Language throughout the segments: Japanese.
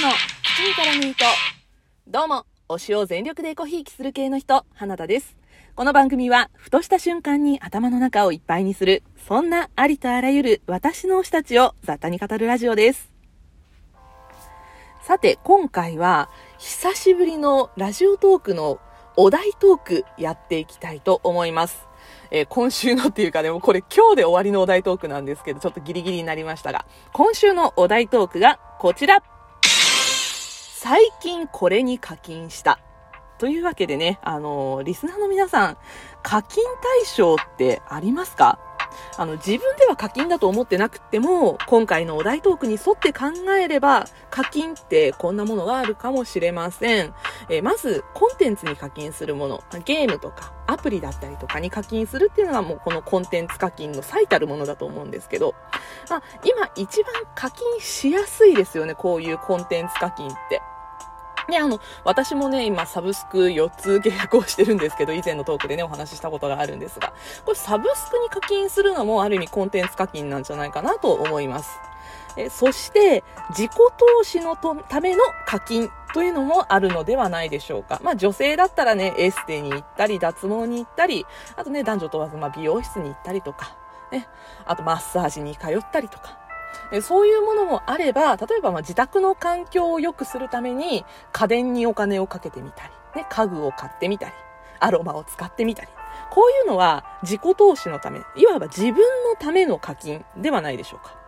田の口からミート。どうも、推しを全力でコひいきする系の人、花田です。この番組は、ふとした瞬間に頭の中をいっぱいにする、そんなありとあらゆる私の推したちを雑多に語るラジオです。さて、今回は、久しぶりのラジオトークのお題トークやっていきたいと思います。えー、今週のっていうかでもこれ今日で終わりのお題トークなんですけど、ちょっとギリギリになりましたが、今週のお題トークがこちら。最近これに課金した。というわけでね、あのー、リスナーの皆さん、課金対象ってありますか？あの、自分では課金だと思ってなくても、今回のお題トークに沿って考えれば、課金ってこんなものがあるかもしれません。えー、まず、コンテンツに課金するもの、ゲームとか、アプリだったりとかに課金するっていうのがもうこのコンテンツ課金の最たるものだと思うんですけど、まあ、今一番課金しやすいですよね、こういうコンテンツ課金って。ね、あの、私もね、今、サブスク4つ契約をしてるんですけど、以前のトークでね、お話ししたことがあるんですが、これサブスクに課金するのも、ある意味コンテンツ課金なんじゃないかなと思います。えそして、自己投資のための課金というのもあるのではないでしょうか。まあ女性だったらね、エステに行ったり、脱毛に行ったり、あとね、男女問わず、まあ美容室に行ったりとか、ね、あとマッサージに通ったりとか、そういうものもあれば、例えばま自宅の環境を良くするために家電にお金をかけてみたり、ね、家具を買ってみたり、アロマを使ってみたり。こういうのは自己投資のため、いわば自分のための課金ではないでしょうか。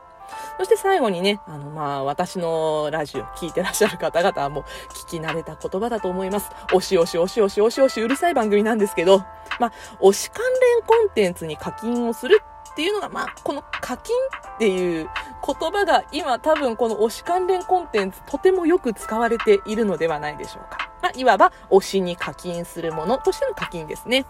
そして最後にね、あの、まあ、私のラジオ聞いてらっしゃる方々はもう聞き慣れた言葉だと思います。おしおしおしおしおしおしうるさい番組なんですけど、まあ、推し関連コンテンツに課金をするっていうのが、まあ、この課金っていう言葉が今多分この推し関連コンテンツとてもよく使われているのではないでしょうか。まあ、いわば推しに課金するものとしての課金ですね。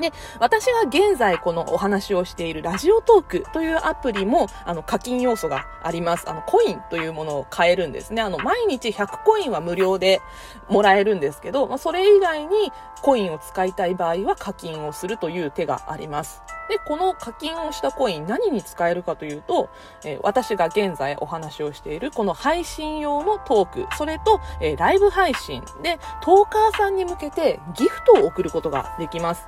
で、私が現在このお話をしているラジオトークというアプリも、あの、課金要素があります。あの、コインというものを買えるんですね。あの、毎日100コインは無料でもらえるんですけど、まあ、それ以外にコインを使いたい場合は課金をするという手があります。で、この課金をしたコイン何に使えるかというと、えー、私が現在お話をしているこの配信用のトーク、それと、えー、ライブ配信でトーカーさんに向けてギフトを送ることができます。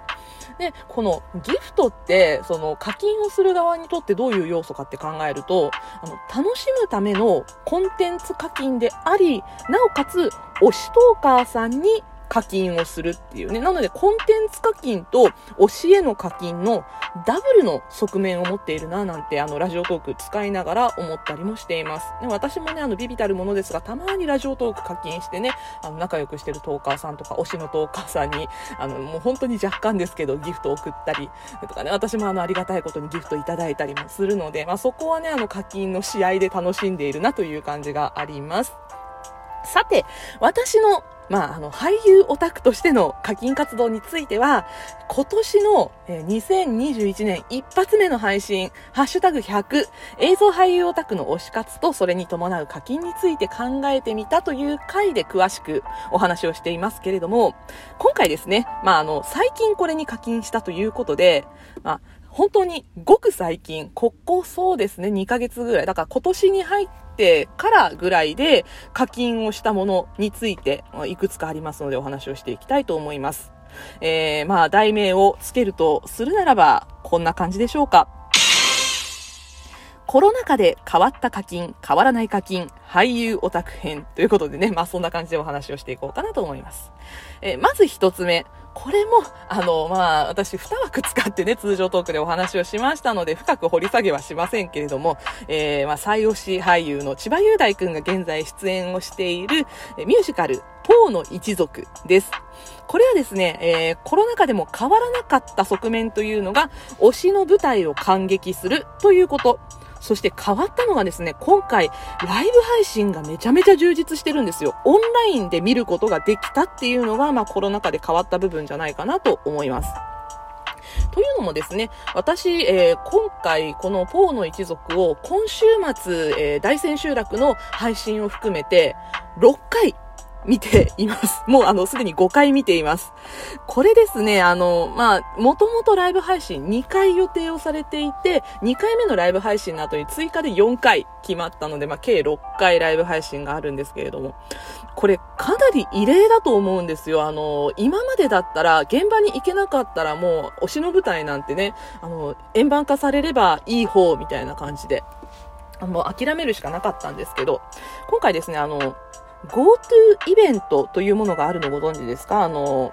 で、このギフトって、その課金をする側にとってどういう要素かって考えると、あの、楽しむためのコンテンツ課金であり、なおかつ、推しトーカーさんに課金をするっていうね。なので、コンテンツ課金と推しへの課金のダブルの側面を持っているな、なんて、あの、ラジオトーク使いながら思ったりもしています。で私もね、あの、ビビたるものですが、たまにラジオトーク課金してね、あの、仲良くしてるトーカーさんとか、推しのトーカーさんに、あの、もう本当に若干ですけど、ギフトを送ったり、とかね、私もあの、ありがたいことにギフトいただいたりもするので、まあ、そこはね、あの、課金の試合で楽しんでいるなという感じがあります。さて、私のまあ、あの、俳優オタクとしての課金活動については、今年の2021年一発目の配信、ハッシュタグ100、映像俳優オタクの推し活とそれに伴う課金について考えてみたという回で詳しくお話をしていますけれども、今回ですね、まあ、あの、最近これに課金したということで、まあ、本当にごく最近、ここそうですね、2ヶ月ぐらい。だから今年に入ってからぐらいで課金をしたものについて、いくつかありますのでお話をしていきたいと思います。えー、まあ、題名をつけるとするならば、こんな感じでしょうか。コロナ禍で変わった課金、変わらない課金、俳優オタク編ということでね、まあそんな感じでお話をしていこうかなと思います。え、まず一つ目。これも、あの、まあ、私2枠使ってね、通常トークでお話をしましたので、深く掘り下げはしませんけれども、えー、まあ、最推し俳優の千葉雄大くんが現在出演をしている、ミュージカル、ポーの一族です。これはですね、えー、コロナ禍でも変わらなかった側面というのが、推しの舞台を感激するということ。そして変わったのがですね、今回、ライブ配信がめちゃめちゃ充実してるんですよ。オンラインで見ることができたっていうのが、まあコロナ禍で変わった部分じゃないかなと思います。というのもですね、私、えー、今回このポーの一族を今週末、えー、大千秋楽の配信を含めて6回見ています。もうあの、すでに5回見ています。これですね、あの、まあ、もともとライブ配信2回予定をされていて、2回目のライブ配信の後に追加で4回決まったので、まあ、計6回ライブ配信があるんですけれども、これかなり異例だと思うんですよ。あの、今までだったら、現場に行けなかったらもう、推しの舞台なんてね、あの、円盤化されればいい方みたいな感じで、もう諦めるしかなかったんですけど、今回ですね、あの、GoTo イベントというものがあるのご存知ですか？あの、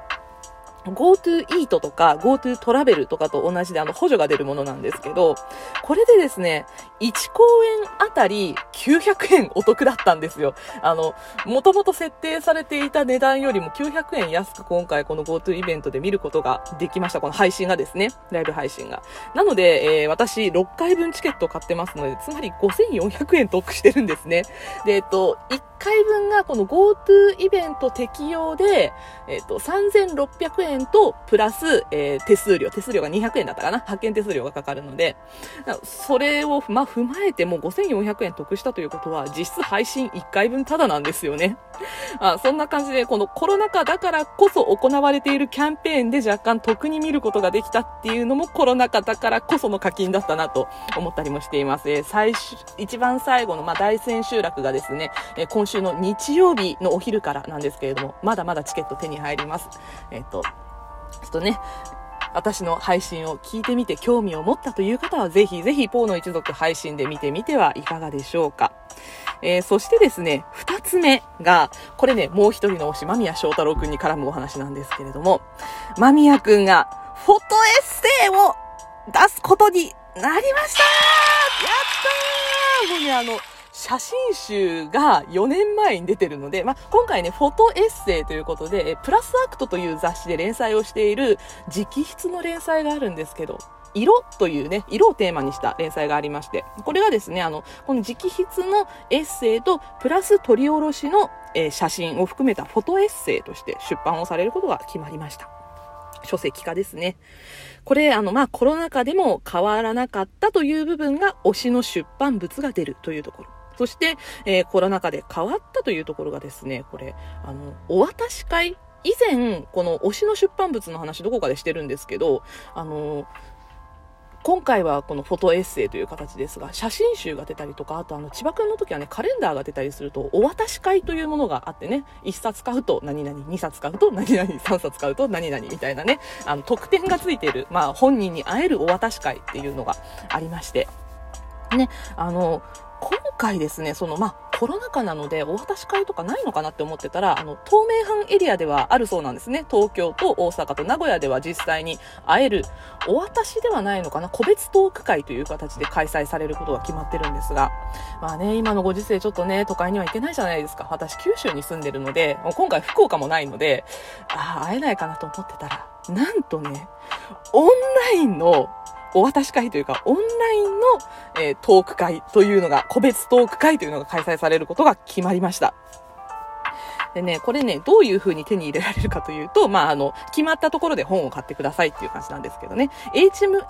GoTo イートとか GoTo トラベルとかと同じであの補助が出るものなんですけど、これでですね、1公演あたり900円お得だったんですよ。あの、もともと設定されていた値段よりも900円安く今回この GoTo イベントで見ることができました。この配信がですね、ライブ配信が。なので、えー、私6回分チケットを買ってますので、つまり5400円得してるんですね。で、えっと、1回分がこの GoTo イベント適用で、えっと、3600円円と、プラス、えー、手数料。手数料が200円だったかな派遣手数料がかかるので、それを、まあ、踏まえても5400円得したということは、実質配信1回分タダなんですよね。あそんな感じで、このコロナ禍だからこそ行われているキャンペーンで若干得に見ることができたっていうのもコロナ禍だからこその課金だったなと思ったりもしています。えー、最初、一番最後の、まあ、大千秋楽がですね、えー、今週の日曜日のお昼からなんですけれども、まだまだチケット手に入ります。えっ、ー、と、ちょっとね、私の配信を聞いてみて興味を持ったという方はぜひぜひポーの一族配信で見てみてはいかがでしょうか。えー、そしてですね、二つ目が、これね、もう一人の推し、間宮祥太郎くんに絡むお話なんですけれども、間宮くんがフォトエッセイを出すことになりましたやったーもうね、あの、写真集が4年前に出てるので、まあ、今回ね、フォトエッセイということで、プラスアクトという雑誌で連載をしている直筆の連載があるんですけど、色というね、色をテーマにした連載がありまして、これがですね、あの、この直筆のエッセイと、プラス取り下ろしの、えー、写真を含めたフォトエッセイとして出版をされることが決まりました。書籍化ですね。これ、あの、まあ、コロナ禍でも変わらなかったという部分が推しの出版物が出るというところ。そして、えー、コロナ禍で変わったというところがですね、これ、あの、お渡し会以前、この推しの出版物の話どこかでしてるんですけど、あの、今回はこのフォトエッセイという形ですが、写真集が出たりとか、あとあの、千葉くんの時はね、カレンダーが出たりすると、お渡し会というものがあってね、1冊買うと何々、2冊買うと何々、3冊買うと何々みたいなね、あの、特典がついている、まあ、本人に会えるお渡し会っていうのがありまして、ね、あの、今回ですね、その、まあ、コロナ禍なのでお渡し会とかないのかなって思ってたら、あの、東名阪エリアではあるそうなんですね。東京と大阪と名古屋では実際に会える、お渡しではないのかな、個別トーク会という形で開催されることが決まってるんですが、まあね、今のご時世ちょっとね、都会には行けないじゃないですか。私、九州に住んでるので、今回福岡もないので、ああ、会えないかなと思ってたら、なんとね、オンラインのお渡し会というか、オンラインの、えー、トーク会というのが、個別トーク会というのが開催されることが決まりました。でね、これね、どういう風に手に入れられるかというと、まあ、あの、決まったところで本を買ってくださいっていう感じなんですけどね、HM、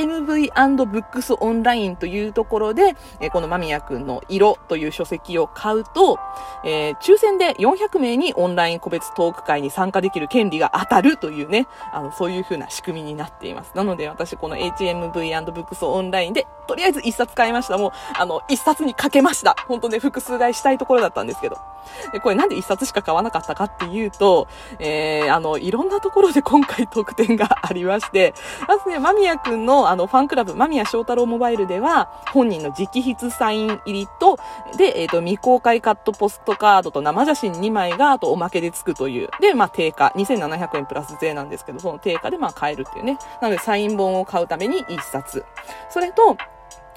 HMV&Books オンラインというところで、えこの間宮くんの色という書籍を買うと、えー、抽選で400名にオンライン個別トーク会に参加できる権利が当たるというね、あの、そういう風な仕組みになっています。なので、私この HMV&Books オンラインで、とりあえず一冊買いました。もう、あの、一冊にかけました。本当ね、複数買いしたいところだったんですけど。で、これなんで一冊しか買わなかったかっていうと、えー、あの、いろんなところで今回特典がありまして、まずね、間宮くんのあの、ファンクラブ、間宮翔太郎モバイルでは、本人の直筆サイン入りと、で、えっ、ー、と、未公開カットポストカードと生写真2枚が、あとおまけでつくという。で、まあ、定価、2700円プラス税なんですけど、その定価でまあ買えるっていうね。なので、サイン本を買うために1冊。それと、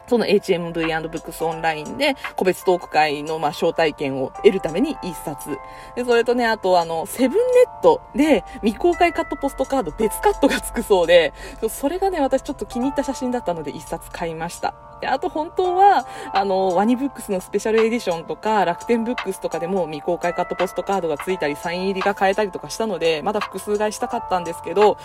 その HMV&Books オンラインで、個別トーク会の、まあ、招待券を得るために一冊。で、それとね、あと、あの、セブンネットで未公開カットポストカード別カットがつくそうで、それがね、私ちょっと気に入った写真だったので一冊買いました。で、あと本当は、あの、ワニブックスのスペシャルエディションとか、楽天ブックスとかでも未公開カットポストカードがついたり、サイン入りが買えたりとかしたので、まだ複数買いしたかったんですけど、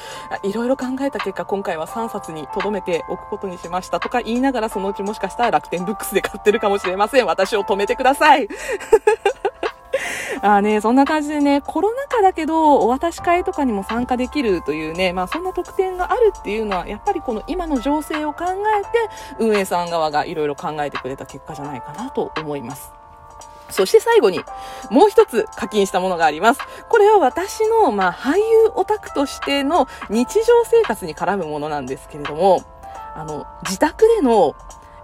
いろいろ考えた結果、今回は3冊に留めておくことにしましたとか言いながら、そのうちもしかしたら楽天ブックスで買ってるかもしれません。私を止めてください。あね、そんな感じでね、コロナ禍だけど、お渡し会とかにも参加できるというね、まあそんな特典があるっていうのは、やっぱりこの今の情勢を考えて、運営さん側がいろいろ考えてくれた結果じゃないかなと思います。そして最後に、もう一つ課金したものがあります。これは私の、まあ、俳優オタクとしての日常生活に絡むものなんですけれども、あの、自宅での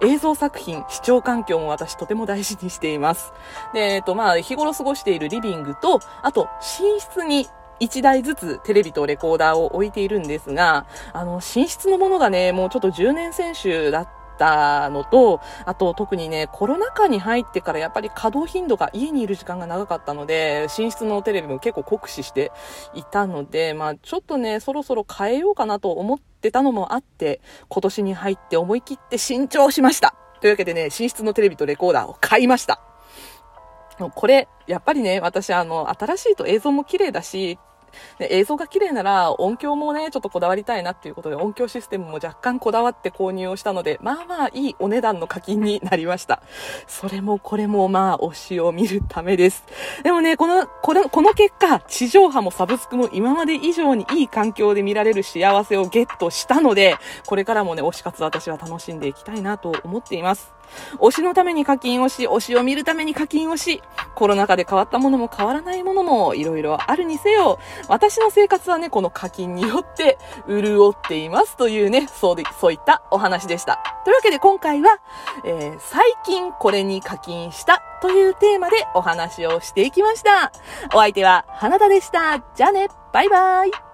映像作品、視聴環境も私とても大事にしています。で、えっと、まあ、日頃過ごしているリビングと、あと、寝室に1台ずつテレビとレコーダーを置いているんですが、あの、寝室のものがね、もうちょっと10年選手だったたのと、あと特にね、コロナ禍に入ってからやっぱり稼働頻度が家にいる時間が長かったので、寝室のテレビも結構酷使していたので、まあちょっとね、そろそろ変えようかなと思ってたのもあって、今年に入って思い切って新調しました。というわけでね、寝室のテレビとレコーダーを買いました。これ、やっぱりね、私あの、新しいと映像も綺麗だし、で映像が綺麗なら音響もね、ちょっとこだわりたいなっていうことで音響システムも若干こだわって購入をしたので、まあまあいいお値段の課金になりました。それもこれもまあ推しを見るためです。でもね、この、この、この結果、地上波もサブスクも今まで以上にいい環境で見られる幸せをゲットしたので、これからもね、推し活私は楽しんでいきたいなと思っています。推しのために課金をし、推しを見るために課金をし、コロナ禍で変わったものも変わらないものもいろいろあるにせよ、私の生活はね、この課金によって潤っていますというね、そうで、そういったお話でした。というわけで今回は、えー、最近これに課金したというテーマでお話をしていきました。お相手は花田でした。じゃあね、バイバイ。